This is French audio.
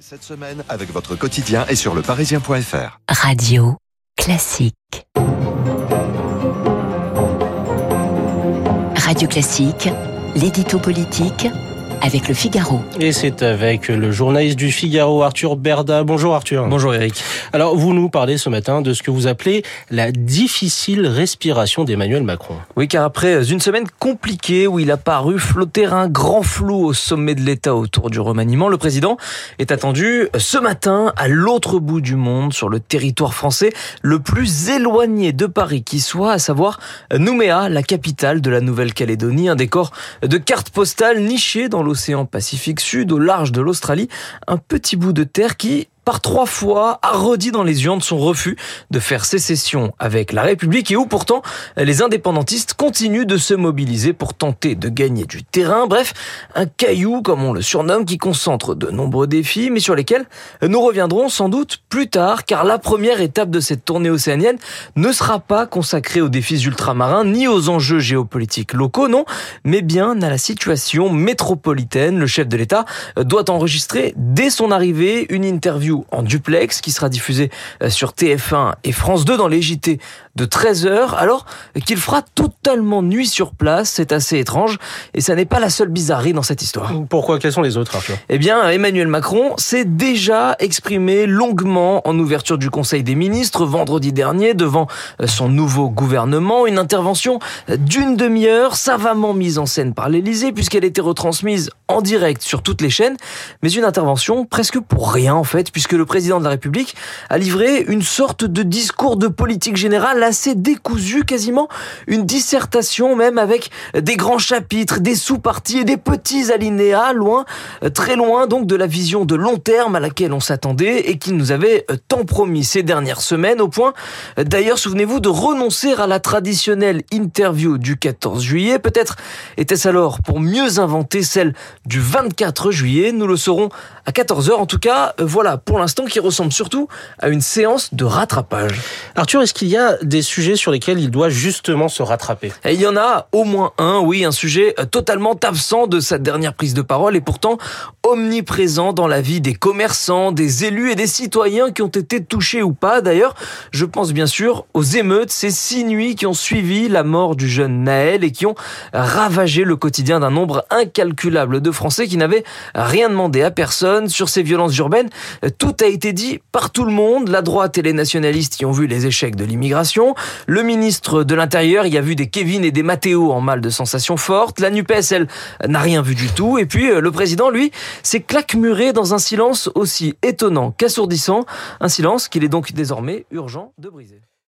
Cette semaine avec votre quotidien et sur leparisien.fr. Radio classique. Radio classique, l'édito politique avec le Figaro. Et c'est avec le journaliste du Figaro, Arthur Berda. Bonjour Arthur. Bonjour Eric. Alors vous nous parlez ce matin de ce que vous appelez la difficile respiration d'Emmanuel Macron. Oui, car après une semaine compliquée où il a paru flotter un grand flou au sommet de l'État autour du remaniement, le président est attendu ce matin à l'autre bout du monde, sur le territoire français le plus éloigné de Paris qui soit, à savoir Nouméa, la capitale de la Nouvelle-Calédonie, un décor de cartes postales niché dans l'océan Pacifique Sud, au large de l'Australie, un petit bout de terre qui, par trois fois, a redit dans les urnes son refus de faire sécession avec la République et où pourtant les indépendantistes continuent de se mobiliser pour tenter de gagner du terrain. Bref, un caillou, comme on le surnomme, qui concentre de nombreux défis, mais sur lesquels nous reviendrons sans doute plus tard, car la première étape de cette tournée océanienne ne sera pas consacrée aux défis ultramarins ni aux enjeux géopolitiques locaux, non, mais bien à la situation métropolitaine. Le chef de l'État doit enregistrer dès son arrivée une interview en duplex qui sera diffusé euh, sur TF1 et France 2 dans les JT de 13h alors qu'il fera totalement nuit sur place. C'est assez étrange et ça n'est pas la seule bizarrerie dans cette histoire. Pourquoi Quels sont les autres, Arthur? Eh bien, Emmanuel Macron s'est déjà exprimé longuement en ouverture du Conseil des ministres vendredi dernier devant euh, son nouveau gouvernement. Une intervention d'une demi-heure savamment mise en scène par l'Élysée puisqu'elle était retransmise en direct sur toutes les chaînes, mais une intervention presque pour rien en fait, puisque le président de la République a livré une sorte de discours de politique générale assez décousu, quasiment une dissertation même avec des grands chapitres, des sous-parties et des petits alinéas, loin, très loin donc de la vision de long terme à laquelle on s'attendait et qu'il nous avait tant promis ces dernières semaines, au point d'ailleurs, souvenez-vous, de renoncer à la traditionnelle interview du 14 juillet. Peut-être était-ce alors pour mieux inventer celle du 24 juillet. Nous le saurons à 14h. En tout cas, voilà, pour l'instant, qui ressemble surtout à une séance de rattrapage. Arthur, est-ce qu'il y a des sujets sur lesquels il doit justement se rattraper? Et Il y en a au moins un, oui, un sujet totalement absent de sa dernière prise de parole et pourtant omniprésent dans la vie des commerçants, des élus et des citoyens qui ont été touchés ou pas. D'ailleurs, je pense bien sûr aux émeutes, ces six nuits qui ont suivi la mort du jeune Naël et qui ont ravagé le quotidien d'un nombre incalculable de Français qui n'avaient rien demandé à personne sur ces violences urbaines. Tout a été dit par tout le monde. La droite et les nationalistes y ont vu les échecs de l'immigration. Le ministre de l'Intérieur y a vu des Kevin et des Matteo en mal de sensations fortes. La NUPES, elle, n'a rien vu du tout. Et puis, le président, lui, s'est claquemuré dans un silence aussi étonnant qu'assourdissant. Un silence qu'il est donc désormais urgent de briser.